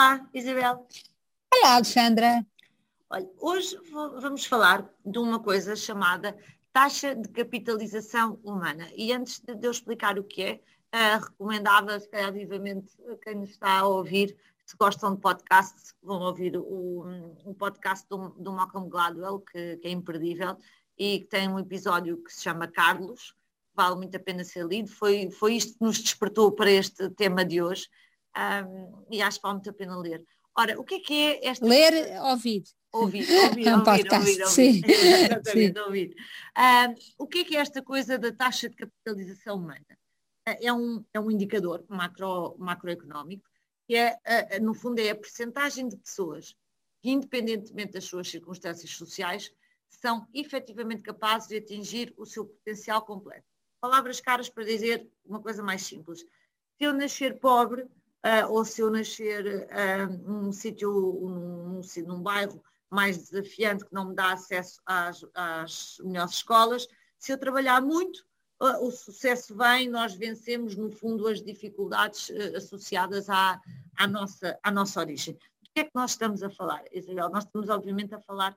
Olá, Isabel. Olá, Alexandra. Olha, hoje vamos falar de uma coisa chamada taxa de capitalização humana. E antes de eu explicar o que é, uh, recomendava, se calhar vivamente, a quem nos está a ouvir, se gostam de podcasts, vão ouvir o, um podcast do, do Malcolm Gladwell, que, que, é imperdível, e que tem um episódio que se chama Carlos, vale muito a pena ser lido. Foi, foi isto que nos despertou para este tema de hoje, um, e acho que vale muito a pena ler. Ora, o que é que é esta... Ler, ouvir. Ouvir, ouvir, é um ouvir, podcast, ouvir, ouvir, sim. Exatamente, sim. ouvir. Um, o que é que é esta coisa da taxa de capitalização humana? É um, é um indicador macro, macroeconómico que é, no fundo, é a percentagem de pessoas que, independentemente das suas circunstâncias sociais, são efetivamente capazes de atingir o seu potencial completo. Palavras caras para dizer uma coisa mais simples. Se eu nascer pobre, uh, ou se eu nascer uh, num sítio, num, num, bairro mais desafiante que não me dá acesso às, às melhores escolas, se eu trabalhar muito, uh, o sucesso vem, nós vencemos, no fundo, as dificuldades associadas à, à, nossa, à nossa origem. Do que é que nós estamos a falar, Isabel? Nós estamos, obviamente, a falar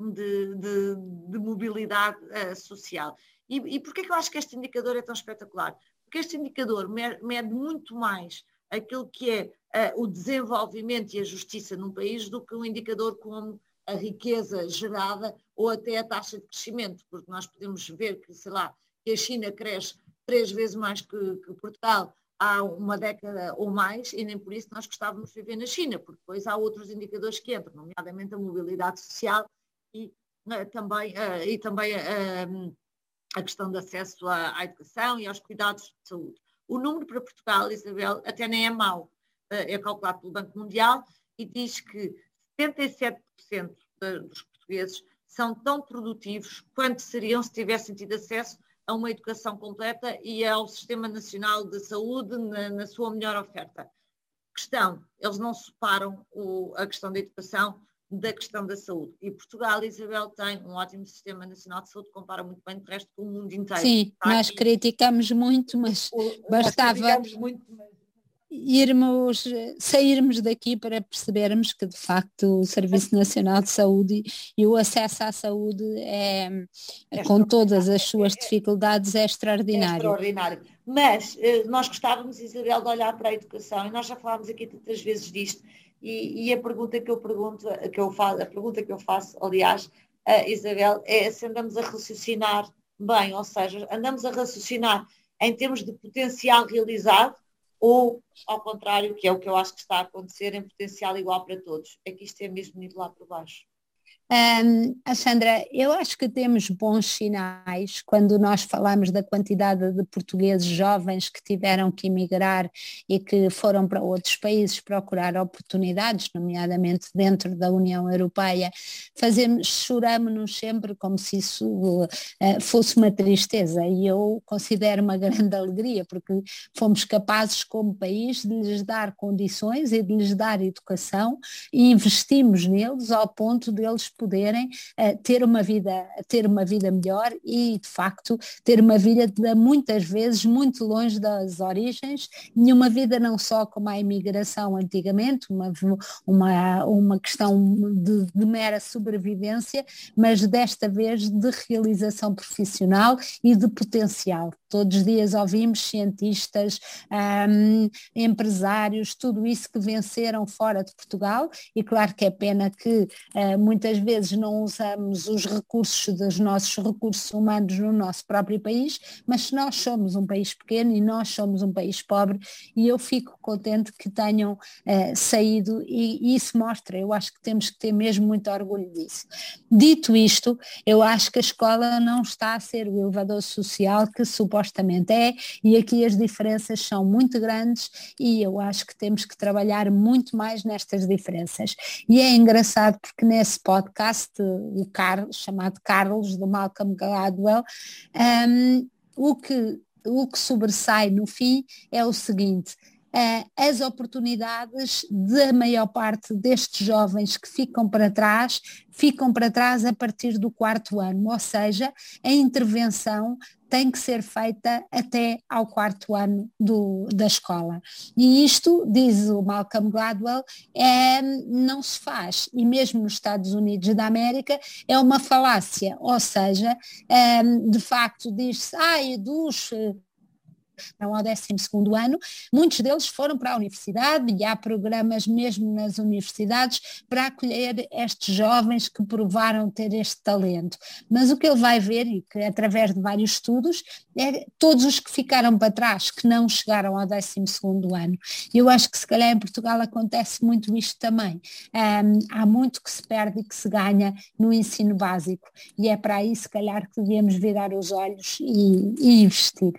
de, de, de mobilidade social. E, e porquê que eu acho que este indicador é tão espetacular? Porque este indicador mede muito mais aquilo que é uh, o desenvolvimento e a justiça num país do que um indicador como a riqueza gerada ou até a taxa de crescimento, porque nós podemos ver que, sei lá, que a China cresce três vezes mais que, que Portugal há uma década ou mais, e nem por isso nós gostávamos de viver na China, porque depois há outros indicadores que entram, nomeadamente a mobilidade social e uh, também, uh, e também uh, a questão de acesso à, à, educação e aos cuidados de saúde. O número para Portugal, Isabel, até nem é mau. Eh, é calculado pelo Banco Mundial e diz que 77% dos portugueses são tão produtivos quanto seriam se tivessem tido acesso a uma educação completa e ao Sistema Nacional de Saúde na, na sua melhor oferta. Questão, eles não separam o, a questão da educação da questão da saúde. E Portugal, Isabel, tem um ótimo sistema nacional de saúde, compara muito bem, de resto, com o mundo inteiro. Sim, nós criticamos muito, mas o, bastava muito, mas... irmos, sairmos daqui para percebermos que, de facto, o Serviço Nacional de Saúde e o acesso à saúde é, é com todas as suas dificuldades, é extraordinário. É extraordinário. Mas eh, nós gostávamos, Isabel, de olhar para a educação, e nós já falámos aqui tantas vezes disto, e, e, a pergunta que eu pergunto, que eu faço, a pergunta que eu faço, aliás, a Isabel, é se andamos a raciocinar bem, ou seja, andamos a raciocinar em termos de potencial realizado ou, ao contrário, que é o que eu acho que está a acontecer, em potencial igual para todos. É que isto é mesmo ido lá por baixo. Um, Sandra, eu acho que temos bons sinais quando nós falamos da quantidade de portugueses jovens que tiveram que emigrar e que foram para outros países procurar oportunidades, nomeadamente dentro da União Europeia. Fazemos, choramos-nos sempre como se isso uh, fosse uma tristeza e eu considero uma grande alegria porque fomos capazes como país de lhes dar condições e de lhes dar educação e investimos neles ao ponto deles poderem uh, ter uma vida, ter uma vida melhor e de facto ter uma vida de, muitas vezes muito longe das origens e uma vida não só como a imigração antigamente, uma, uma, uma questão de, de mera sobrevivência, mas desta vez de realização profissional e de potencial. Todos os dias ouvimos cientistas, um, empresários, tudo isso que venceram fora de Portugal e claro que é pena que uh, vezes não usamos os recursos dos nossos recursos humanos no nosso próprio país, mas nós somos um país pequeno e nós somos um país pobre, e eu fico contente que tenham uh, saído e, e isso mostra, eu acho que temos que ter mesmo muito orgulho disso. Dito isto, eu acho que a escola não está a ser o elevador social que supostamente é, e aqui as diferenças são muito grandes e eu acho que temos que trabalhar muito mais nestas diferenças. E é engraçado porque nesse podcast podcast, o Carlos, chamado Carlos, do Malcolm Gladwell, um, o, que, o que sobressai no fim é o seguinte, uh, as oportunidades da maior parte destes jovens que ficam para trás, ficam para trás a partir do quarto ano, ou seja, a intervenção tem que ser feita até ao quarto ano do, da escola. E isto, diz o Malcolm Gladwell, é, não se faz. E mesmo nos Estados Unidos da América é uma falácia, ou seja, é, de facto diz-se, ai, dos não ao 12 ano, muitos deles foram para a universidade e há programas mesmo nas universidades para acolher estes jovens que provaram ter este talento. Mas o que ele vai ver, e que através de vários estudos, é todos os que ficaram para trás, que não chegaram ao 12 ano. Eu acho que se calhar em Portugal acontece muito isto também. Um, há muito que se perde e que se ganha no ensino básico e é para aí se calhar que devemos virar os olhos e, e investir.